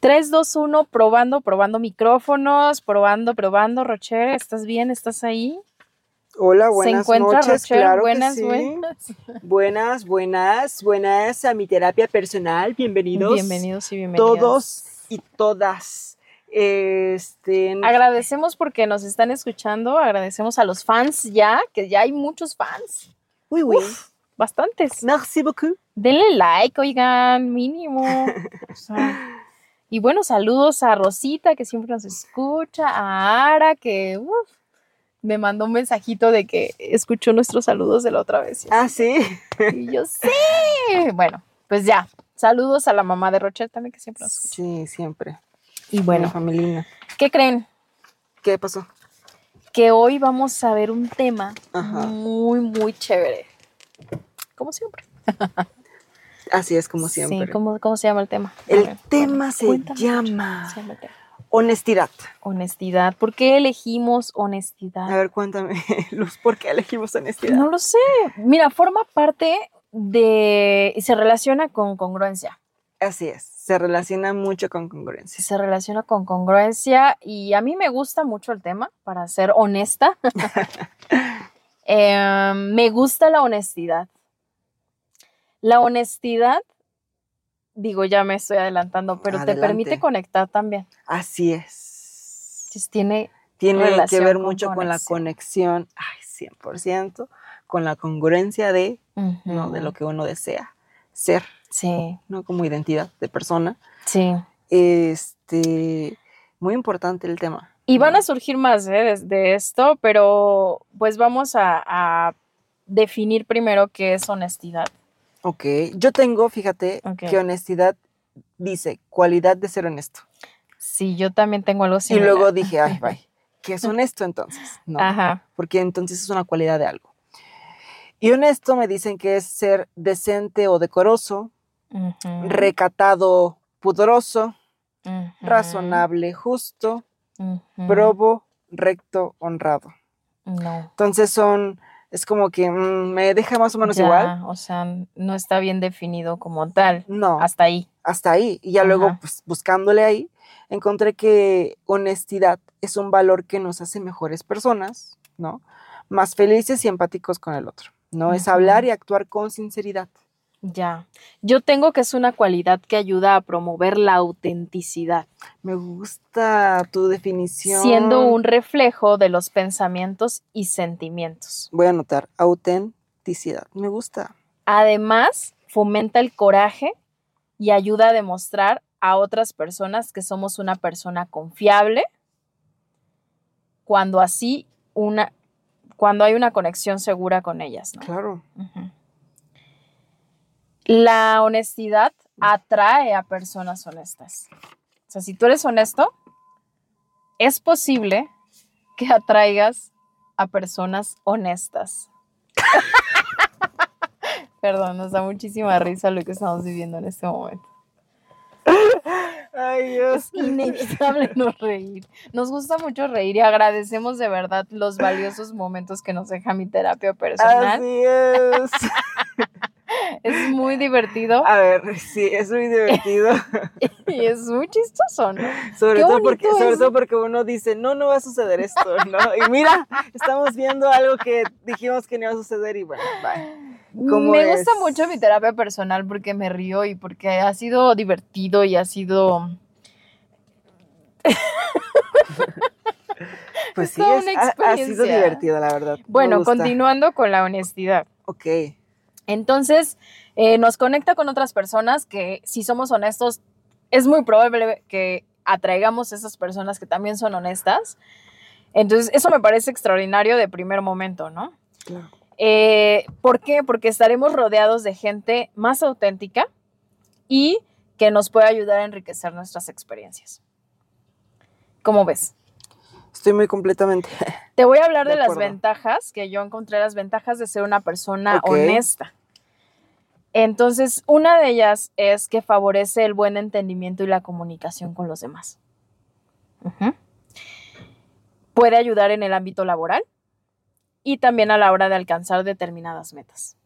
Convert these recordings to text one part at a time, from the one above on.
3, 2, 1, probando, probando micrófonos, probando, probando. Rocher, ¿estás bien? ¿Estás ahí? Hola, buenas ¿Se encuentra noches, Rocher? claro que buenas, sí. buenas. Buenas, buenas, buenas a mi terapia personal. Bienvenidos. Bienvenidos y bienvenidas. Todos y todas. Este, Agradecemos porque nos están escuchando, agradecemos a los fans ya, que ya hay muchos fans, uy, uy. Uf, bastantes. Merci beaucoup. Denle like, oigan, mínimo. O sea, y bueno, saludos a Rosita, que siempre nos escucha, a Ara, que uf, me mandó un mensajito de que escuchó nuestros saludos de la otra vez. Ah, sí. Y yo, sí. Bueno, pues ya. Saludos a la mamá de Rocher también, que siempre nos escucha. Sí, siempre. Y Bueno, familina. ¿qué creen? ¿Qué pasó? Que hoy vamos a ver un tema Ajá. muy, muy chévere. Como siempre. Así es como siempre. Sí, ¿cómo, cómo se llama el tema? El ver, tema se llama ¿cómo se llama el tema? honestidad. Honestidad. ¿Por qué elegimos honestidad? A ver, cuéntame, Luz, ¿por qué elegimos honestidad? No lo sé. Mira, forma parte de. se relaciona con congruencia. Así es, se relaciona mucho con congruencia. Se relaciona con congruencia y a mí me gusta mucho el tema, para ser honesta. Eh, me gusta la honestidad. La honestidad, digo, ya me estoy adelantando, pero te permite conectar también. Así es. Entonces, tiene Tiene que ver con mucho con la conexión. ay, 100%, con la congruencia de, ¿no? de lo que uno desea ser, Sí, ¿no? Como identidad de persona. sí. Este, muy importante el tema. Y van ¿no? a surgir más ¿eh? de, de esto, pero pues vamos a, a definir primero qué es honestidad. Ok, yo tengo, fíjate, que honestidad dice cualidad de ser honesto. Sí, yo también tengo algo Y similar. luego dije, ay, bye, ¿qué es honesto entonces? No, Ajá. porque entonces es una cualidad de algo. Y honesto me dicen que es ser decente o decoroso, recatado, pudoroso, razonable, justo, probo, recto, honrado. No. Entonces son, es como que mm, me deja más o menos ya, igual. O sea, no está bien definido como tal. No, Hasta ahí. hasta ahí. Y ya luego, pues buscándole ahí, encontré que honestidad es un valor que nos hace mejores personas, ¿no? Más felices y empáticos con el otro, ¿no? Es hablar y actuar con sinceridad. Ya. Yo tengo que es una cualidad que ayuda a promover la autenticidad, Me gusta tu definición. siendo un reflejo de los pensamientos y sentimientos. Voy a anotar, autenticidad. Me gusta. Además, fomenta el coraje y ayuda a demostrar a otras personas que somos una persona confiable cuando así una cuando hay una conexión segura con ellas, ¿no? Claro. La honestidad atrae a personas honestas. O sea, si tú eres honesto, es posible que atraigas a personas honestas. Perdón, nos da muchísima risa lo que estamos viviendo en este momento. Ay, Dios. Es inevitable no reír. Nos gusta mucho reír y agradecemos de verdad los valiosos momentos que nos deja mi terapia personal. Así es. Es muy divertido A ver, sí, es muy divertido. y es muy chistoso, ¿no? Sobre todo, porque, sobre todo porque uno dice, no, no va a suceder esto, ¿no? Y mira, estamos viendo algo que dijimos que no iba a suceder y bueno, bye. ¿Cómo Me gusta mucho mi terapia personal porque me río y porque ha sido divertido y ha sido... Pues Es sí, es- una ha, ha sido divertido, la verdad. Bueno, continuando con la honestidad. Ok, Entonces, eh, nos conecta con otras personas que, si somos honestos, es muy probable que atraigamos esas personas que también son honestas. Entonces, eso me parece extraordinario de primer momento, ¿no? claro. Eh, ¿Por qué? Porque estaremos rodeados de gente más auténtica y que nos puede ayudar a enriquecer nuestras experiencias. ¿Cómo ves? Estoy muy completamente. Te voy a hablar de, De las ventajas, que yo encontré las ventajas de ser una persona honesta. Entonces, una de ellas es que favorece el buen entendimiento y la comunicación con los demás. Puede ayudar en el ámbito laboral y también a la hora de alcanzar determinadas metas.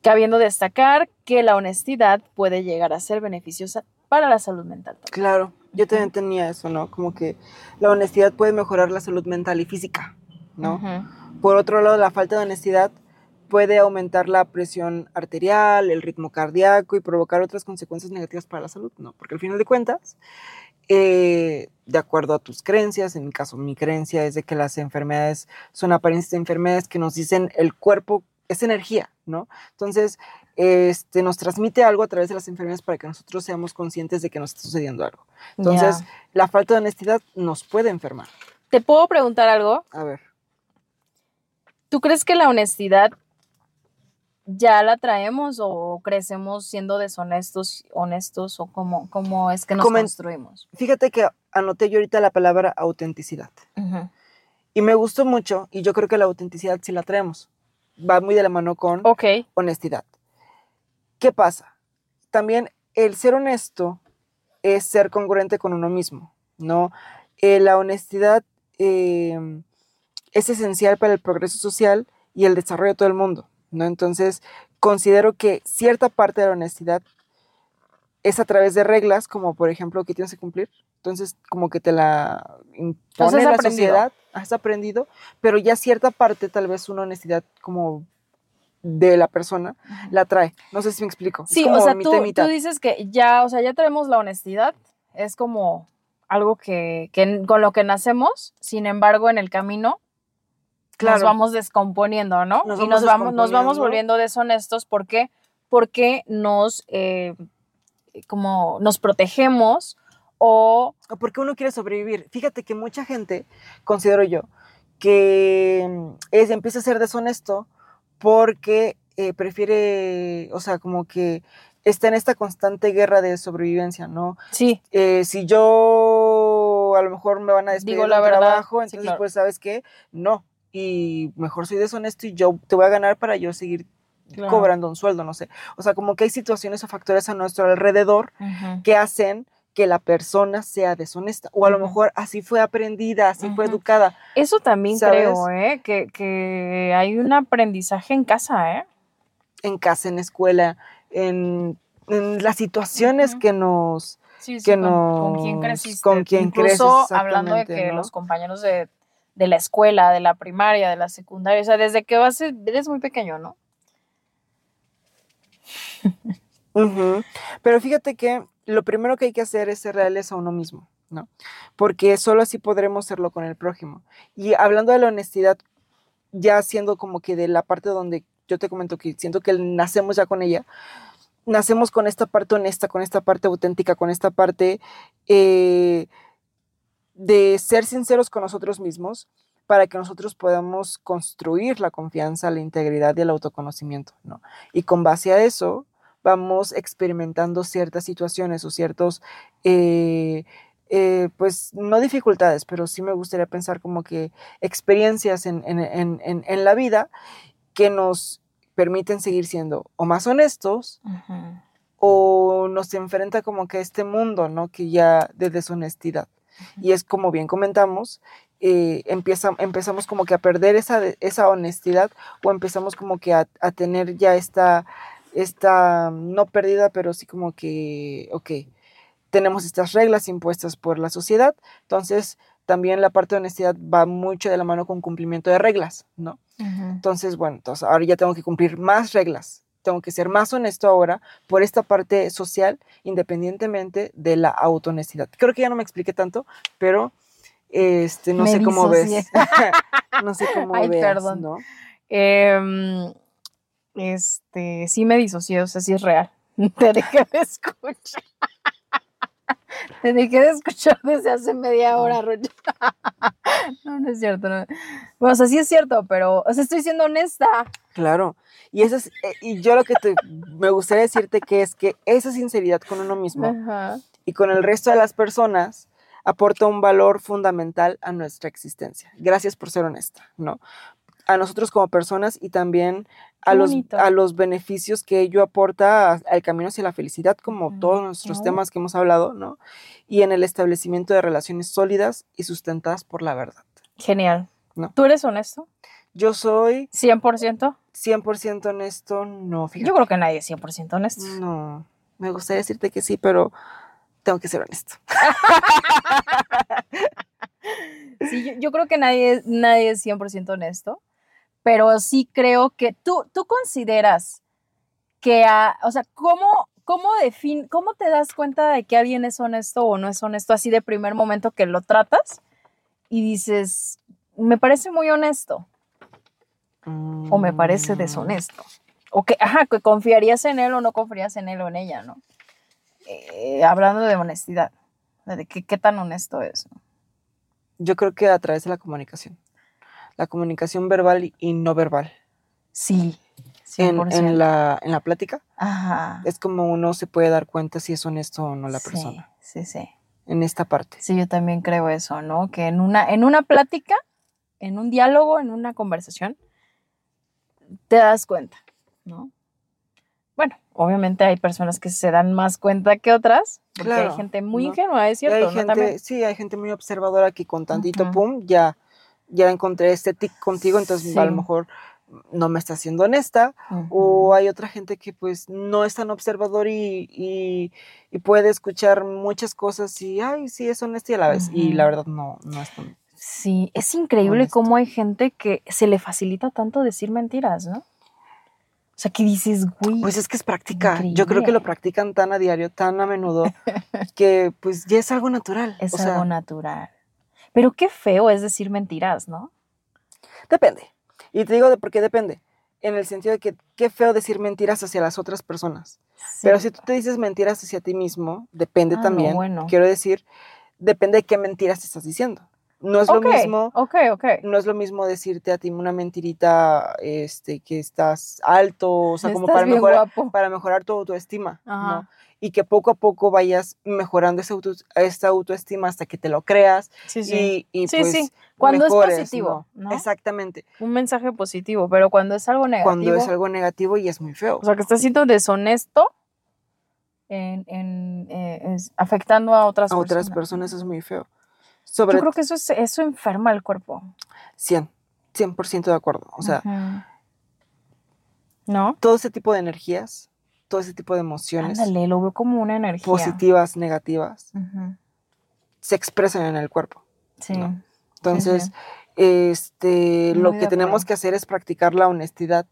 Cabiendo destacar que la honestidad puede llegar a ser beneficiosa para la salud mental. también. Claro, yo también tenía eso, ¿no? Como que la honestidad puede mejorar la salud mental y física, ¿no? Por otro lado, la falta de honestidad puede aumentar la presión arterial, el ritmo cardíaco y provocar otras consecuencias negativas para la salud, ¿no? Porque al final de cuentas, eh, de acuerdo a tus creencias, en mi caso, mi creencia es de que las enfermedades son apariencias de enfermedades que nos dicen el cuerpo es energía, ¿no? Entonces, este, nos transmite algo a través de las enfermedades para que nosotros seamos conscientes de que nos está sucediendo algo. Entonces, la falta de honestidad nos puede enfermar. ¿te puedo preguntar algo? A ver. ¿Tú crees que la honestidad ya la traemos o crecemos siendo deshonestos, honestos o cómo, cómo es que nos Comen- construimos? Fíjate que anoté yo ahorita la palabra autenticidad. Y me gustó mucho y yo creo que la autenticidad sí la traemos. Va muy de la mano con honestidad. ¿Qué pasa? También el ser honesto es ser congruente con uno mismo, ¿no? Eh, la honestidad eh, es esencial para el progreso social y el desarrollo de todo el mundo, ¿no? Entonces, considero que cierta parte de la honestidad es a través de reglas, como por ejemplo que tienes que cumplir. Entonces, como que te la impone la aprendido. sociedad, has aprendido, pero ya cierta parte, tal vez una honestidad como de la persona, la trae. No sé si me explico. Es Sí, como o sea, mitad tú, mitad. tú dices que ya, o sea, ya traemos la honestidad, es como algo que, que con lo que nacemos, sin embargo, en el camino nos Claro. vamos descomponiendo, ¿no? Nos y vamos nos vamos, nos vamos volviendo deshonestos, ¿por qué? Porque nos, eh, como, nos protegemos o... O porque uno quiere sobrevivir. Fíjate que mucha gente, considero yo, que mm, es, empieza a ser deshonesto porque eh, prefiere, o sea, como que está en esta constante guerra de sobrevivencia, ¿no? Sí, Eh, si yo a lo mejor me van a despedir Digo del verdad, trabajo, sí, entonces claro. pues, ¿sabes qué? No. Y mejor soy deshonesto y yo te voy a ganar para yo seguir Claro. cobrando un sueldo, no sé. O sea, como que hay situaciones o factores a nuestro alrededor que hacen que la persona sea deshonesta. O a lo mejor así fue aprendida, así fue educada. Eso también ¿Sabes? creo, ¿eh? Que, que hay un aprendizaje en casa, ¿eh? en casa, en escuela, en, en las situaciones que nos... Sí, sí, que con, con quién nos- creciste. con quién Incluso creces, hablando de que ¿no? los compañeros de, de la escuela, de la primaria, de la secundaria, o sea, desde que vas, eres muy pequeño, ¿no? Pero fíjate que lo primero que hay que hacer es ser reales a uno mismo, ¿no? Porque solo así podremos serlo con el prójimo. Y hablando de la honestidad, ya siendo como que de la parte donde yo te comento que siento que nacemos ya con ella, nacemos con esta parte honesta, con esta parte auténtica, con esta parte eh, de ser sinceros con nosotros mismos para que nosotros podamos construir la confianza, la integridad y el autoconocimiento, ¿no? Y con base a eso vamos experimentando ciertas situaciones o ciertos, eh, eh, pues no dificultades, pero sí me gustaría pensar como que experiencias en, en- en- en- en la vida que nos permiten seguir siendo o más honestos o nos enfrenta como que a este mundo, ¿no? Que ya de deshonestidad. Y es como bien comentamos, eh, empieza, empezamos como que a perder esa, esa honestidad o empezamos como que a, a tener ya esta, esta, no pérdida, pero sí como que, ok, tenemos estas reglas impuestas por la sociedad, entonces también la parte de honestidad va mucho de la mano con cumplimiento de reglas, ¿no? Entonces, bueno, entonces ahora ya tengo que cumplir más reglas, tengo que ser más honesto ahora por esta parte social, independientemente de la autohonestidad. Creo que ya no me expliqué tanto, pero este, no sé cómo ves. no sé cómo Ay, veas, perdón. ¿no? Em, este, sí me disocié, o sea, sí es real. Te dejé de escuchar. Te dejé de escuchar desde hace media hora, Rocha. No, no es cierto. No. Bueno, o sea, sí es cierto, pero, o sea, estoy siendo honesta. Claro. Y, eso es, eh, y yo lo que te, me gustaría decirte que es que esa sinceridad con uno mismo Ajá. y con el resto de las personas aporta un valor fundamental a nuestra existencia. Gracias por ser honesta, ¿no? A nosotros como personas y también a los, a los beneficios que ello aporta al camino hacia la felicidad, como Ujú. todos nuestros temas que hemos hablado, ¿no? Y en el establecimiento de relaciones sólidas y sustentadas por la verdad. Genial. No. ¿Tú eres honesto? Yo soy ¿100%? 100% honesto, no, fíjate. Yo creo que nadie es 100% honesto. No, me gustaría decirte que sí, pero tengo que ser honesto. Sí, yo, yo creo que nadie, nadie es 100% honesto, pero sí creo que tú, tú consideras que, a- o sea, ¿cómo, cómo, defin- ¿cómo te das cuenta de que alguien es honesto o no es honesto así de primer momento que lo tratas y dices, me parece muy honesto o me parece deshonesto? O que, ajá, que confiarías en él o no confiarías en él o en ella, ¿no? Eh, hablando de honestidad, de que, qué tan honesto es. Yo creo que a través de la comunicación. La comunicación verbal y no verbal. Sí, En, 100%. en la, en la plática Ajá. es como uno se puede dar cuenta si es honesto o no la Sí, persona. Sí, sí. En esta parte. Sí, yo también creo eso, ¿no? Que en una, en una plática, en un diálogo, en una conversación, te das cuenta, ¿no? Bueno, obviamente hay personas que se dan más cuenta que otras, porque Claro, hay gente muy ¿no? ingenua, es hay cierto, ¿no? gente, También. sí, hay gente muy observadora que con tantito pum, ya, ya encontré este tic contigo, entonces a lo mejor no me está siendo honesta. O hay otra gente que pues no es tan observador y, y- y puede escuchar muchas cosas y, ay, sí, es honesta y a la vez. Y la verdad no, no es tan... Sí, es increíble Honesto. cómo hay gente que se le facilita tanto decir mentiras, ¿no? O sea, que dices, güey, Pues es que es práctica. Yo creo que lo practican tan a diario, tan a menudo, que pues ya es algo natural. es o sea, algo natural. Pero qué feo es decir mentiras, ¿no? depende. Y te digo de por qué depende. En el sentido de que qué feo decir mentiras hacia las otras personas. Pero si tú te dices mentiras hacia ti mismo, depende Ah, no, también. bueno. Quiero decir, depende de qué mentiras te estás diciendo. No es lo mismo, Ok, ok. no es lo mismo decirte a ti una mentirita, este, que estás alto, o sea, como para mejorar, para mejorar tu autoestima, ¿no? Y que poco a poco vayas mejorando esa, auto- esa autoestima hasta que te lo creas Sí, sí. y, y, Sí, pues sí. Cuando es positivo, ¿no? Exactamente. Un mensaje positivo, pero cuando es algo negativo, Cuando es algo negativo y es muy feo. o sea, que estás siendo deshonesto en, en, eh, afectando a otras a personas. otras personas es muy feo. Sobre Yo creo que eso, es, eso enferma el cuerpo. 100, 100% de acuerdo. O sea. ¿No? todo ese tipo de energías, todo ese tipo de emociones, Ándale, lo veo como una energía. positivas, negativas, se expresan en el cuerpo. Sí. ¿no? Entonces, sí. este, lo que tenemos que hacer es practicar la honestidad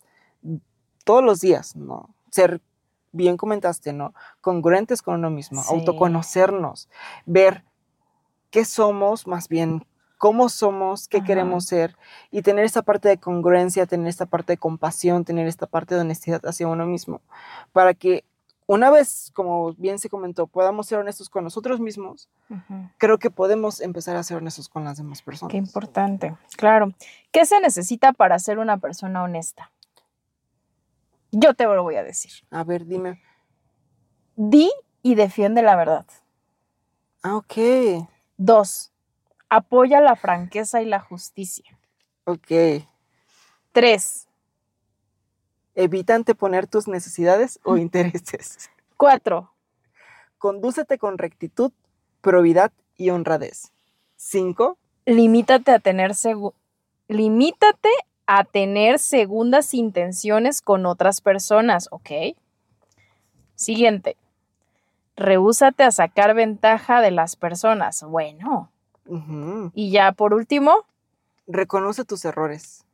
todos los días, ¿no? Ser, bien comentaste, ¿no? Congruentes con uno mismo, Sí. autoconocernos, ver qué somos, más bien cómo somos, qué Ajá. queremos ser y tener esta parte de congruencia, tener esta parte de compasión, tener esta parte de honestidad hacia uno mismo, para que una vez, como bien se comentó, podamos ser honestos con nosotros mismos, creo que podemos empezar a ser honestos con las demás personas. Qué importante. Claro. ¿Qué se necesita para ser una persona honesta? Yo te lo voy a decir. A ver, dime. Di y defiende la verdad. Ah, ok, Dos, apoya la franqueza y la justicia. ok. Tres, Evita anteponer tus necesidades o intereses. cuatro, Condúcete con rectitud, probidad y honradez. Cinco, limítate a tener segu- limítate a tener segundas intenciones con otras personas, ¿ok? Siguiente. Rehúsate a sacar ventaja de las personas. Bueno. Y ya por último, reconoce tus errores.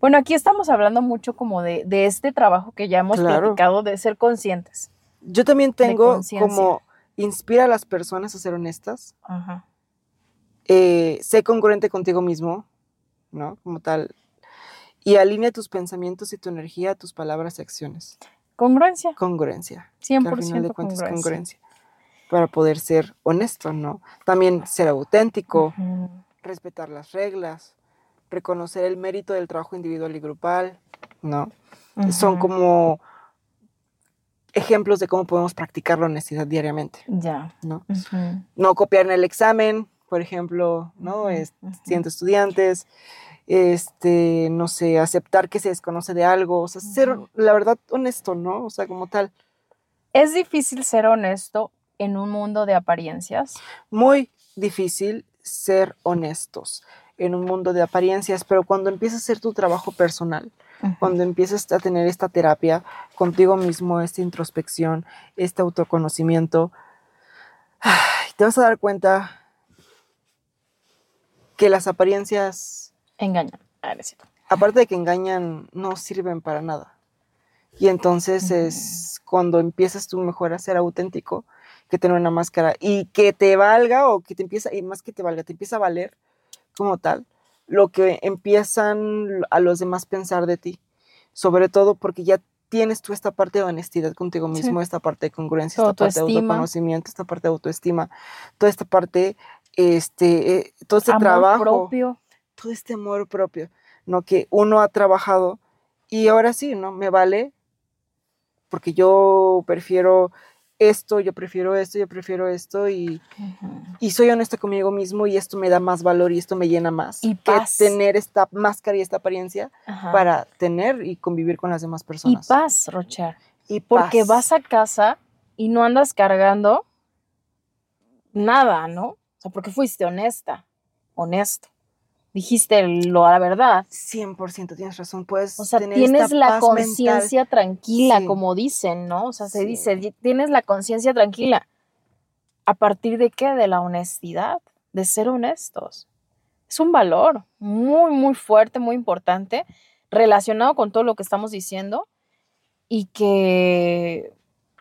Bueno, aquí estamos hablando mucho como de, de este trabajo que ya hemos Claro. platicado de ser conscientes. Yo también tengo conciencia. como inspira a las personas a ser honestas, Ajá. eh, sé congruente contigo mismo, ¿no? Como tal. Y alinea tus pensamientos y tu energía a tus palabras y acciones. Congruencia, Congruencia. que 100% al final de cuentas congruencia. congruencia. Para poder ser honesto, ¿no? También ser auténtico, respetar las reglas, reconocer el mérito del trabajo individual y grupal, ¿no? Son como ejemplos de cómo podemos practicar la honestidad diariamente, Ya. ¿no? Copiar en el examen, por ejemplo, ¿no? Es- siendo estudiantes, este, no sé, aceptar que se desconoce de algo, o sea, ser, la verdad, honesto, ¿no? O sea, como tal. Es difícil ser honesto en un mundo de apariencias. Muy difícil ser honestos en un mundo de apariencias, pero cuando empiezas a hacer tu trabajo personal, cuando empiezas a tener esta terapia contigo mismo, esta introspección, este autoconocimiento, te vas a dar cuenta que las apariencias, Engañan. Ah, aparte de que engañan, no sirven para nada. Y entonces es cuando empiezas tú mejor a ser auténtico que tener una máscara y que te valga o que te empieza, y más que te valga, te empieza a valer como tal lo que empiezan a los demás pensar de ti. Sobre todo porque ya tienes tú esta parte de honestidad contigo Sí. mismo, esta parte de congruencia, esta parte de autoconocimiento, esta parte de autoestima, toda esta parte, este, eh, todo este Amor trabajo propio. todo este amor propio, ¿no? Que uno ha trabajado y ahora sí, ¿no? Me vale porque yo prefiero esto, yo prefiero esto, yo prefiero esto y, y soy honesta conmigo mismo y esto me da más valor y esto me llena más Y que paz. tener esta máscara y esta apariencia para tener y convivir con las demás Y personas. paz, Rocher. Y Porque paz. vas a casa y no andas cargando nada, ¿no? O sea, porque fuiste honesta, honesto. Dijiste lo, la verdad. 100% tienes razón, puedes O sea, tener tienes esta la conciencia tranquila, Sí. como dicen, ¿no? O sea, se Sí. dice, "Di- tienes la conciencia tranquila. ¿A partir de qué? De la honestidad, de ser honestos. Es un valor muy, muy fuerte, muy importante, relacionado con todo lo que estamos diciendo y que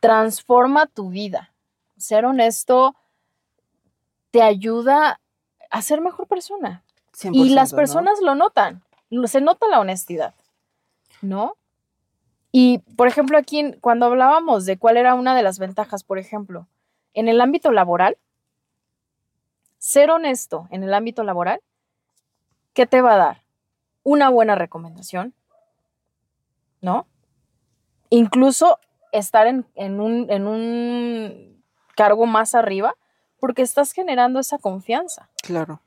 transforma tu vida. Ser honesto te ayuda a ser mejor persona. Y 100%, las ¿no? personas lo notan, se nota la honestidad, ¿no? Y, por ejemplo, aquí cuando hablábamos de cuál era una de las ventajas, por ejemplo, en el ámbito laboral, ser honesto en el ámbito laboral, ¿qué te va a dar? Una buena recomendación, ¿no? Incluso estar en, en un, en un cargo más arriba, porque estás generando esa confianza. Claro.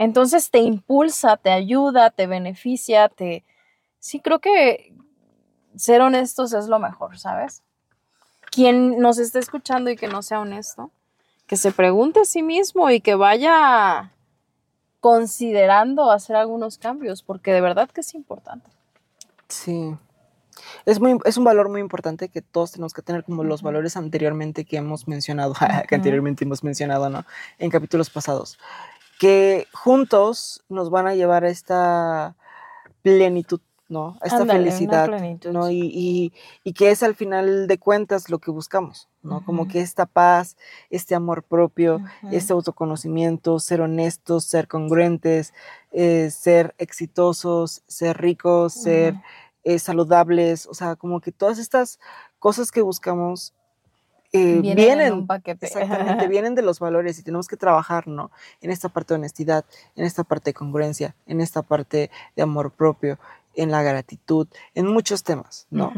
Entonces te impulsa, te ayuda, te beneficia, te... Sí, creo que ser honestos es lo mejor, ¿sabes? Quien nos esté escuchando y que no sea honesto, que se pregunte a sí mismo y que vaya considerando hacer algunos cambios, porque de verdad que es importante. Sí. Es, muy, es un valor muy importante que todos tenemos que tener como los valores anteriormente que hemos mencionado, que anteriormente hemos mencionado, ¿no? En capítulos pasados. Que juntos nos van a llevar a esta plenitud, ¿no? A esta felicidad, plenitud. ¿no? Y, y- y que es al final de cuentas lo que buscamos, ¿no? Como que esta paz, este amor propio, este autoconocimiento, ser honestos, ser congruentes, eh, ser exitosos, ser ricos, ser eh, saludables, o sea, como que todas estas cosas que buscamos eh, Vienen, vienen, en un paquete. exactamente, vienen de los valores y tenemos que trabajar, ¿no? En esta parte de honestidad, en esta parte de congruencia, en esta parte de amor propio, en la gratitud, en muchos temas, ¿no?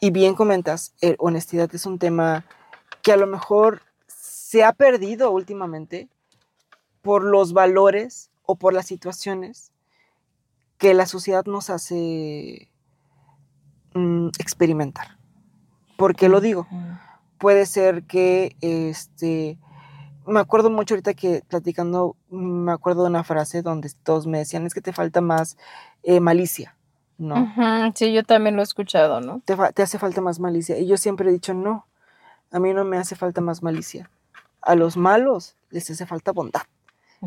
Y bien comentas, eh, honestidad es un tema que a lo mejor se ha perdido últimamente por los valores o por las situaciones que la sociedad nos hace mm, experimentar. ¿Por qué lo digo? Puede ser que, este, me acuerdo mucho ahorita que platicando, me acuerdo de una frase donde todos me decían, es que te falta más eh, malicia, ¿no? Sí, yo también lo he escuchado, ¿no? te, hace falta más malicia. Y yo siempre he dicho, no, a mí no me hace falta más malicia. A los malos les hace falta bondad.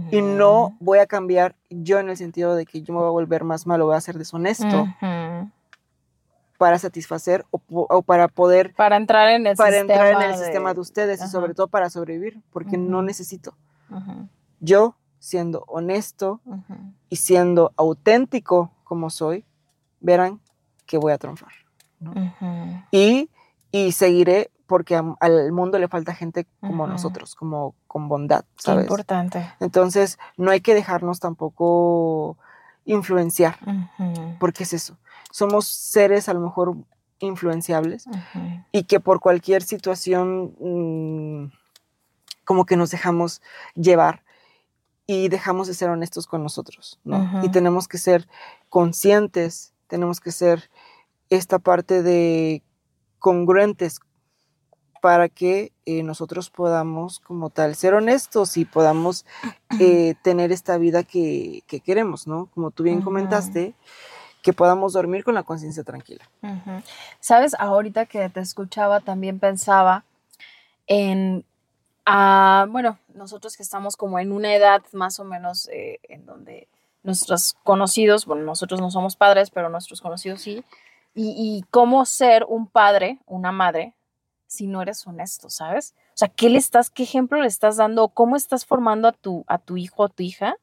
Y no voy a cambiar yo en el sentido de que yo me voy a volver más malo, voy a ser deshonesto. Para satisfacer o, para poder, Para entrar en el para sistema entrar en el de- sistema de ustedes y sobre todo para sobrevivir, porque no necesito. Yo, siendo honesto y siendo auténtico como soy, verán que voy a triunfar. y, y seguiré porque al mundo le falta gente como nosotros, como con bondad, Qué ¿sabes? importante. Entonces, no hay que dejarnos tampoco influenciar, porque es eso. Somos seres a lo mejor influenciables y que por cualquier situación mm, como que nos dejamos llevar y dejamos de ser honestos con nosotros, ¿no? Y tenemos que ser conscientes, tenemos que ser esta parte de congruentes para que eh, nosotros podamos como tal ser honestos y podamos eh, tener esta vida que, que queremos, ¿no? Como tú bien comentaste, que podamos dormir con la conciencia tranquila. Sabes, ahorita que te escuchaba también pensaba en a, bueno, nosotros que estamos como en una edad más o menos eh, en donde nuestros conocidos, bueno, nosotros no somos padres, pero nuestros conocidos sí, y, y cómo ser un padre, una madre, si no eres honesto, ¿sabes? O sea, ¿qué le estás, qué ejemplo le estás dando? ¿Cómo estás formando a tu, a tu hijo o tu hija?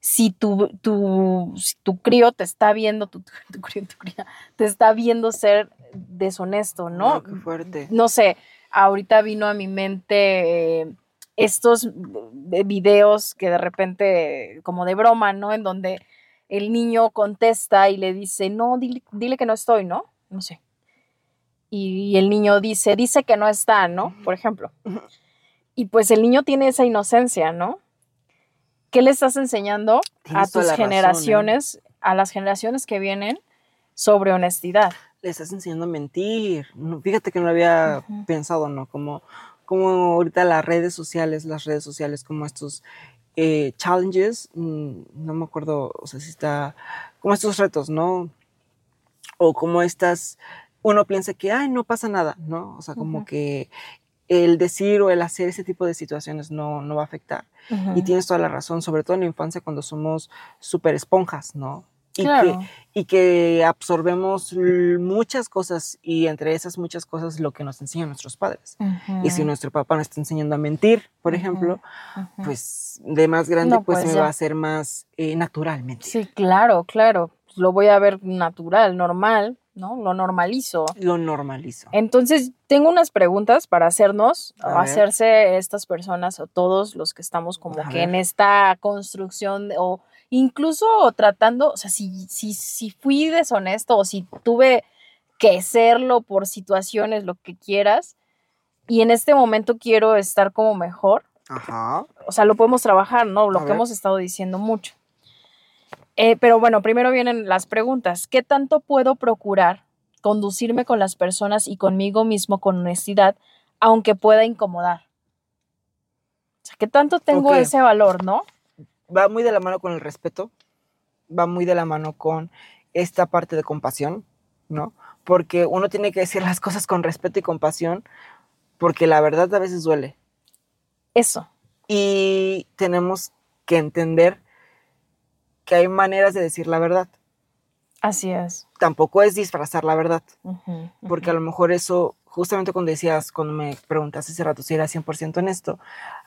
Si tu, tu, si tu crío te está viendo, tu, tu crío, tu cría, te está viendo ser deshonesto, ¿no? Qué fuerte. No sé, ahorita vino a mi mente eh, estos eh, videos que de repente, como de broma, ¿no? En donde el niño contesta y le dice, no, dile, dile que no estoy, ¿no? No sé. Y el niño dice, dice que no está, ¿no? Por ejemplo. Y pues el niño tiene esa inocencia, ¿no? ¿Qué le estás enseñando a Tienes tus razón, ¿eh? generaciones, a las generaciones que vienen sobre honestidad? Le estás enseñando a mentir. Fíjate que no lo había pensado, ¿no? Como, como ahorita las redes sociales, las redes sociales, como estos eh, challenges, mm, no me acuerdo, o sea, si está, como estos retos, ¿no? O como estas, uno piensa que, ay, no pasa nada, ¿no? O sea, como que el decir o el hacer ese tipo de situaciones no, no va a afectar. Y tienes toda la razón, sobre todo en la infancia cuando somos súper esponjas, ¿no? Y, Claro. que, y que absorbemos muchas cosas y entre esas muchas cosas lo que nos enseñan nuestros padres. Y si nuestro papá nos está enseñando a mentir, por ejemplo, pues de más grande No, pues, pues me va a hacer más eh, natural mentir. Sí, claro, claro. Lo voy a ver natural, normal, ¿no? Lo normalizo. Lo normalizo. Entonces, tengo unas preguntas para hacernos, A o ver. hacerse estas personas o todos los que estamos como A que en esta construcción o incluso tratando, o sea, si, si, si fui deshonesto o si tuve que serlo por situaciones, lo que quieras, y en este momento quiero estar como mejor, Ajá. o sea, lo podemos trabajar, ¿no? Lo A que ver. hemos estado diciendo mucho. Eh, pero bueno, primero vienen las preguntas. ¿Qué tanto puedo procurar conducirme con las personas y conmigo mismo con honestidad, aunque pueda incomodar? O sea, ¿qué tanto tengo ese valor, no? Va muy de la mano con el respeto, va muy de la mano con esta parte de compasión, ¿no? Porque uno tiene que decir las cosas con respeto y compasión, porque la verdad a veces duele. Eso. Y tenemos que entender que hay maneras de decir la verdad. Así es. Tampoco es disfrazar la verdad, porque a lo mejor eso, justamente cuando decías, cuando me preguntaste hace rato si era 100% honesto,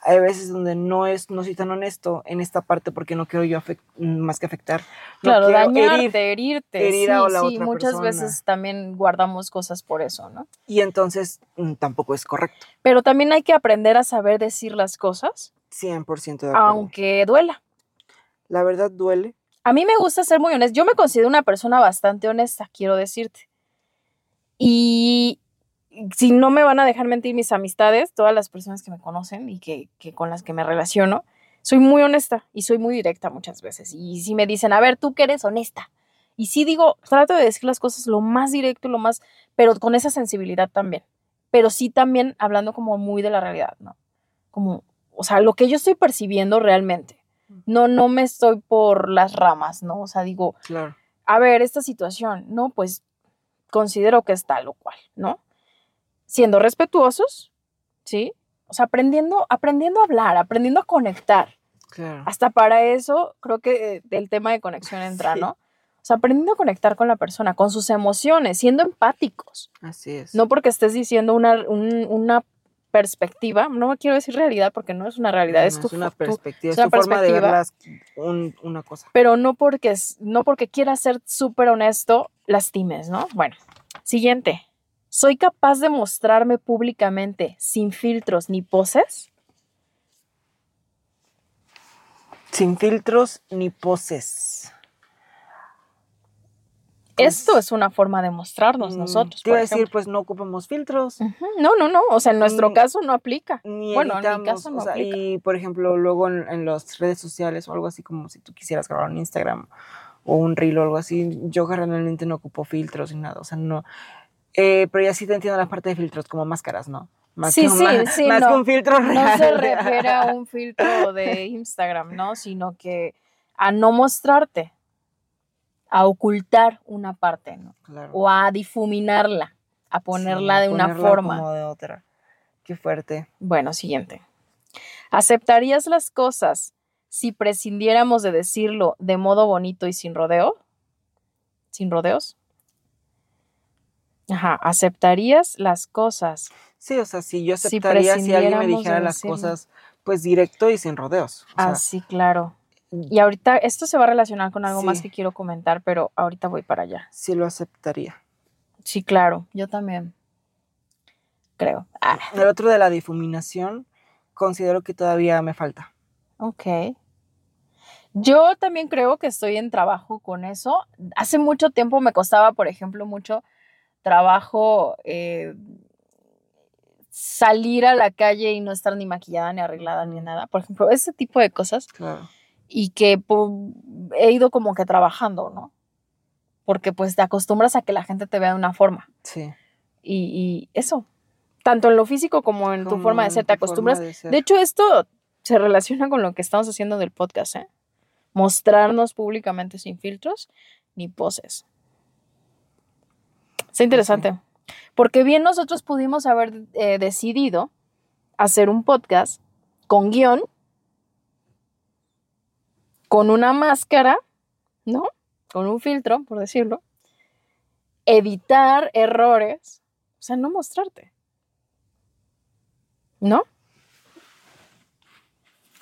hay veces donde no es, no soy tan honesto en esta parte porque no quiero yo más que afectar. No Claro, dañarte, herir. herirte. herir sí, a la sí, otra muchas persona. veces también guardamos cosas por eso, ¿no? Y entonces mm, tampoco es correcto. Pero también hay que aprender a saber decir las cosas, 100% de acuerdo. aunque duela. La verdad duele. A mí me gusta ser muy honesta. Yo me considero una persona bastante honesta, quiero decirte. Y si no me van a dejar mentir mis amistades, todas las personas que me conocen y que, que con las que me relaciono, soy muy honesta y soy muy directa muchas veces. Y si me dicen, a ver, tú que eres honesta. Y sí digo, trato de decir las cosas lo más directo y lo más, pero con esa sensibilidad también. Pero sí también hablando como muy de la realidad, ¿no? Como, o sea, lo que yo estoy percibiendo realmente. No, no me estoy por las ramas, ¿no? O sea, digo, Claro. a ver, esta situación, no, pues considero que es tal o cual, ¿no? Siendo respetuosos, ¿sí? O sea, aprendiendo, aprendiendo a hablar, aprendiendo a conectar. Claro. Hasta para eso creo que eh, el tema de conexión entra, Sí. ¿no? O sea, aprendiendo a conectar con la persona, con sus emociones, siendo empáticos. Así es. No porque estés diciendo una, un- una perspectiva, no quiero decir realidad porque no es una realidad, No, es, tu, una tu- perspectiva, es es una tu forma de ver perspectiva. las, un- una cosa. pero no porque, es- no porque quieras ser súper honesto, lastimes, ¿no? Bueno, siguiente. ¿Soy capaz de mostrarme públicamente sin filtros ni poses? Sin filtros ni poses. Esto Pues, es una forma de mostrarnos mm, nosotros. Te iba a decir, pues no ocupamos filtros. Ujú, No, no, no. O sea, en nuestro Mm, caso no aplica. Ni Bueno, en mi editamos, caso no o sea, aplica. y por ejemplo, luego en, en las redes sociales o algo así como si tú quisieras grabar un Instagram o un reel o algo así, yo generalmente no ocupo filtros ni nada, o sea, no. Eh, pero ya sí te entiendo la parte de filtros, como máscaras, ¿no? Más Sí, que sí, ma- sí, más no. que un filtro real. No se refiere a un filtro de Instagram, ¿no? Sino que a no mostrarte, a ocultar una parte, ¿no? Claro. o a difuminarla, a Sí, ponerla de una ponerla forma. como de otra. Qué fuerte. Bueno, siguiente. ¿Aceptarías las cosas si prescindiéramos de decirlo de modo bonito y sin rodeo? ¿Sin rodeos? Ajá, ¿aceptarías las cosas? Sí, o sea, si yo aceptaría si, alguien me dijera las cosas, pues directo y sin rodeos. O sea, Ah, claro. Y ahorita esto se va a relacionar con algo más que quiero comentar, pero ahorita voy para allá. sí lo aceptaría. Sí, claro, yo también. Creo. Ah, El otro de la difuminación, considero que todavía me falta. ok. Yo también creo que estoy en trabajo con eso. Hace mucho tiempo me costaba, por ejemplo, mucho trabajo eh, salir a la calle y no estar ni maquillada, ni arreglada, ni nada. Por ejemplo, ese tipo de cosas. Claro. Y que po- he ido como que trabajando, ¿no? Porque pues te acostumbras a que la gente te vea de una forma Sí. y, y eso, tanto en lo físico como en tu forma de ser, te acostumbras. de ser. De hecho, esto se relaciona con lo que estamos haciendo del podcast, ¿eh? Mostrarnos públicamente sin filtros ni poses. Está interesante. Porque bien nosotros pudimos haber eh, decidido hacer un podcast con guion, con una máscara, ¿no? Con un filtro, por decirlo. Evitar errores, o sea, no mostrarte. ¿No?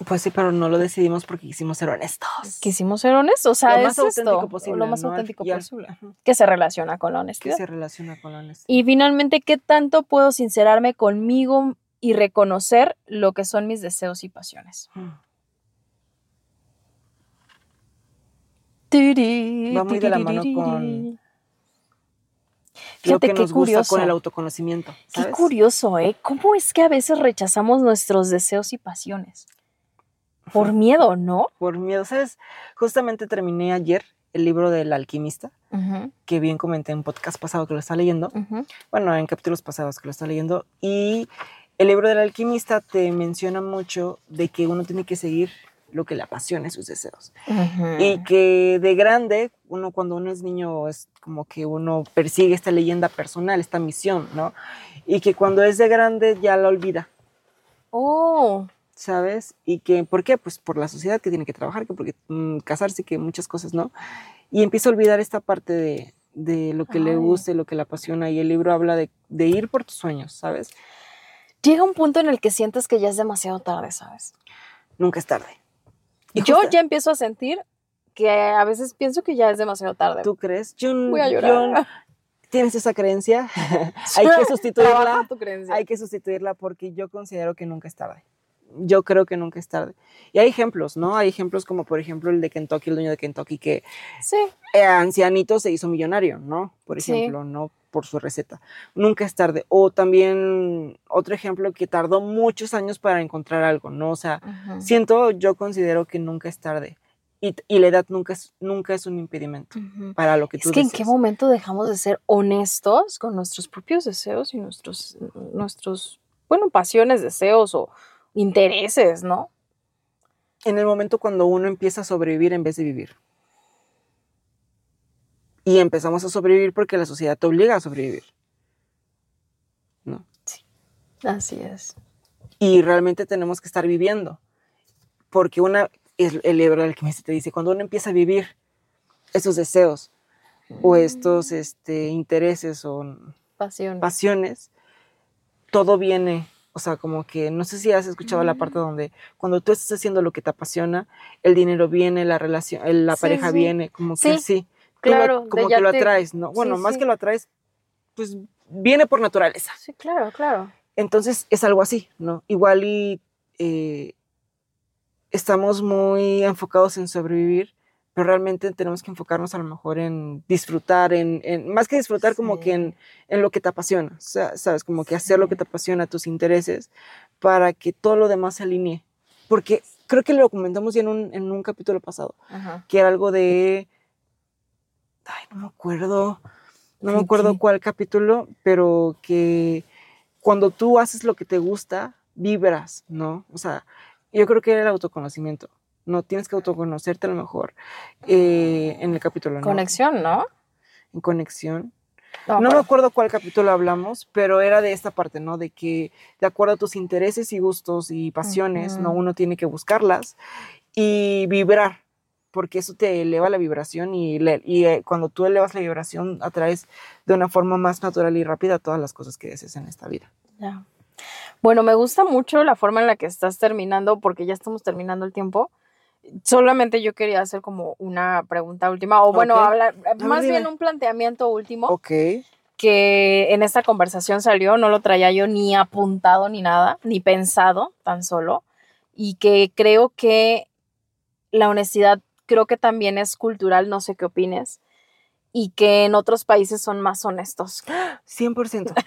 Pues sí, pero no lo decidimos porque quisimos ser honestos. Quisimos ser honestos, o sea, lo más es auténtico esto, posible. lo más ¿no? auténtico posible, que se relaciona con la Que honestidad. se relaciona con la honestidad. Y finalmente, ¿qué tanto puedo sincerarme conmigo y reconocer lo que son mis deseos y pasiones? Va muy de la mano con Lo Fíjate que qué gusta curioso. con el autoconocimiento. Qué curioso, ¿eh? ¿Cómo es que a veces rechazamos nuestros deseos y pasiones? Por miedo, ¿no? Por miedo, ¿sabes? Justamente terminé ayer el libro del alquimista, que bien comenté en podcast pasado que lo está leyendo. bueno, en capítulos pasados que lo está leyendo, y el libro del alquimista te menciona mucho de que uno tiene que seguir lo que le apasione sus deseos. Y que de grande, uno cuando uno es niño es como que uno persigue esta leyenda personal, esta misión, ¿no? Y que cuando es de grande ya la olvida, Oh, ¿sabes? Y que, ¿por qué? Pues por la sociedad que tiene que trabajar, que porque mm, casarse, que muchas cosas, ¿no? Y empieza a olvidar esta parte de, de lo que le Ay. gusta y lo que le apasiona. Y el libro habla de, de ir por tus sueños, ¿sabes? llega un punto en el que sientes que ya es demasiado tarde, ¿sabes? Nunca es tarde. Y Yo ya empiezo a sentir que a veces pienso que ya es demasiado tarde. ¿Tú crees? Yo, Voy a yo- llorar. ¿Tienes esa creencia? hay que sustituirla. Trabaja tu creencia. Hay que sustituirla porque yo considero que nunca es tarde. Yo creo que nunca es tarde. Y hay ejemplos, ¿no? Hay ejemplos como, por ejemplo, el de Kentucky, el dueño de Kentucky, que Sí, eh, ancianito se hizo millonario, ¿no? Por Sí. ejemplo, ¿no? Por su receta. Nunca es tarde. O también otro ejemplo que tardó muchos años para encontrar algo, ¿no? O sea, siento, yo considero que nunca es tarde. Y, y la edad nunca es, nunca es un impedimento para lo que tú Es que en qué momento dejamos de ser honestos con nuestros propios deseos y nuestros, nuestros, bueno, pasiones, deseos o intereses, ¿no? En el momento cuando uno empieza a sobrevivir en vez de vivir. Y empezamos a sobrevivir porque la sociedad te obliga a sobrevivir. ¿no? Así es. Y realmente tenemos que estar viviendo. Porque una, es el libro del que te dice, cuando uno empieza a vivir esos deseos o estos este, intereses o Pasión. pasiones, todo viene, o sea, como que, no sé si has escuchado la parte donde cuando tú estás haciendo lo que te apasiona, el dinero viene, la relación, el- la Sí, pareja sí. viene, como que Sí, sí, tú lo- claro, como que lo te- atraes, ¿no? Bueno, sí, más sí. que lo atraes, pues viene por naturaleza. Sí, claro, claro. Entonces es algo así, ¿no? Igual y eh, estamos muy enfocados en sobrevivir, pero realmente tenemos que enfocarnos a lo mejor en disfrutar, en, en- más que disfrutar, como que en, en lo que te apasiona, o sea, ¿sabes? Como que hacer lo que te apasiona, tus intereses, para que todo lo demás se alinee. Porque creo que lo comentamos ya en un, en un capítulo pasado, Ajá. que era algo de... Ay, no me acuerdo, no me ¿Qué, acuerdo cuál capítulo, pero que cuando tú haces lo que te gusta, vibras, ¿no? O sea, yo creo que era el autoconocimiento. No tienes que autoconocerte a lo mejor eh, en el capítulo, ¿no? Conexión, ¿no? En conexión. No, me acuerdo cuál capítulo hablamos, pero era de esta parte, ¿no? De que de acuerdo a tus intereses y gustos y pasiones, ¿no? Uno tiene que buscarlas y vibrar, porque eso te eleva la vibración y, le- y eh, cuando tú elevas la vibración atraes de una forma más natural y rápida todas las cosas que deseas en esta vida. Ya. Bueno, me gusta mucho la forma en la que estás terminando, porque ya estamos terminando el tiempo. Solamente yo quería hacer como una pregunta última, o bueno, hablar, más dime. bien un planteamiento último Ok. que en esta conversación salió, no lo traía yo ni apuntado ni nada, ni pensado tan solo, y que creo que la honestidad creo que también es cultural, no sé qué opines, y que en otros países son más honestos. 100%.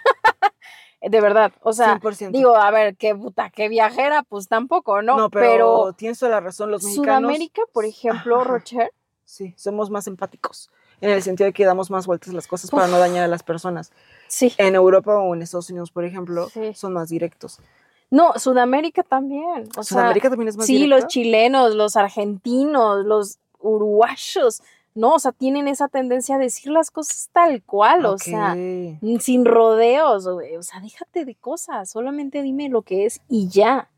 De verdad, o sea, 100%. digo, a ver, qué puta, qué viajera, pues tampoco, ¿no? no, pero, tienes toda la razón, los mexicanos. Sudamérica, por ejemplo, Ajá. Rocher, Sí, somos más empáticos, en el sentido de que damos más vueltas a las cosas para no dañar a las personas. sí. En Europa o en Estados Unidos, por ejemplo, Sí. son más directos. No, Sudamérica también. O sea, Sudamérica también es más sí, los chilenos, los argentinos, los uruguayos, ¿no? O sea, tienen esa tendencia a decir las cosas tal cual, o sea, mm, sin rodeos. O sea, déjate de cosas, solamente dime lo que es y ya.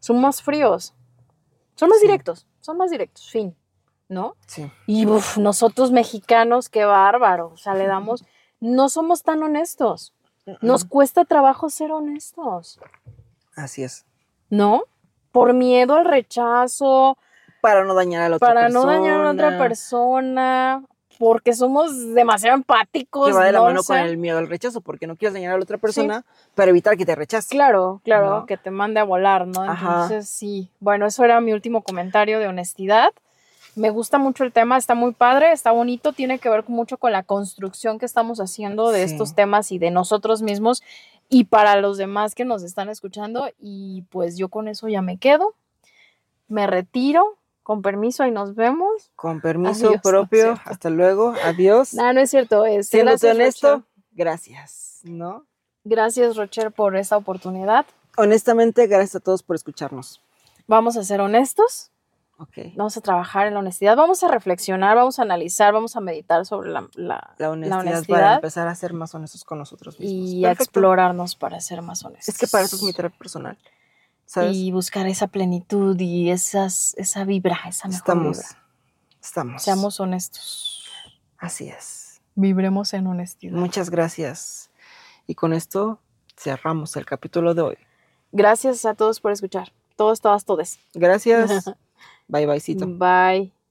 Son más fríos. Son más Sí. directos, son más directos, fin, ¿no? Sí. Y uf, nosotros mexicanos, qué bárbaro. O sea, le damos, no somos tan honestos. Nos cuesta trabajo ser honestos, Así es. ¿no? Por miedo al rechazo, Para no dañar a la otra para persona. no dañar a la otra persona, porque somos demasiado empáticos. Que va de la no mano sé. con el miedo al rechazo, porque no quieres dañar a la otra persona para evitar que te rechace. Claro, claro, ¿No? que te mande a volar, ¿no? Ajá. Entonces, sí. Bueno, eso era mi último comentario de honestidad. Me gusta mucho el tema, está muy padre, está bonito, tiene que ver mucho con la construcción que estamos haciendo de Sí. estos temas y de nosotros mismos y para los demás que nos están escuchando. Y pues yo con eso ya me quedo. Me retiro. Con permiso, ahí nos vemos. Con permiso Adiós, es propio. Hasta luego. Adiós. No, no es cierto. Este, Siéndote gracias, honesto, Rocher. gracias. ¿No? Gracias, Rocher, por esta oportunidad. Honestamente, gracias a todos por escucharnos. Vamos a ser honestos. Ok. Vamos a trabajar en la honestidad, vamos a reflexionar, vamos a analizar, vamos a meditar sobre la, la- La honestidad, para honestidad empezar a ser más honestos con nosotros mismos. y a explorarnos para ser más honestos. Es que para eso es mi terapia personal. ¿Sabes? Y buscar esa plenitud y esas, esa vibra, esa mejor estamos. vibra. Estamos. Seamos honestos. Así es. Vibremos en honestidad. Muchas gracias. Y con esto cerramos el capítulo de hoy. Gracias a todos por escuchar. Todos, todas, todes. Gracias. bye, byecito. Bye.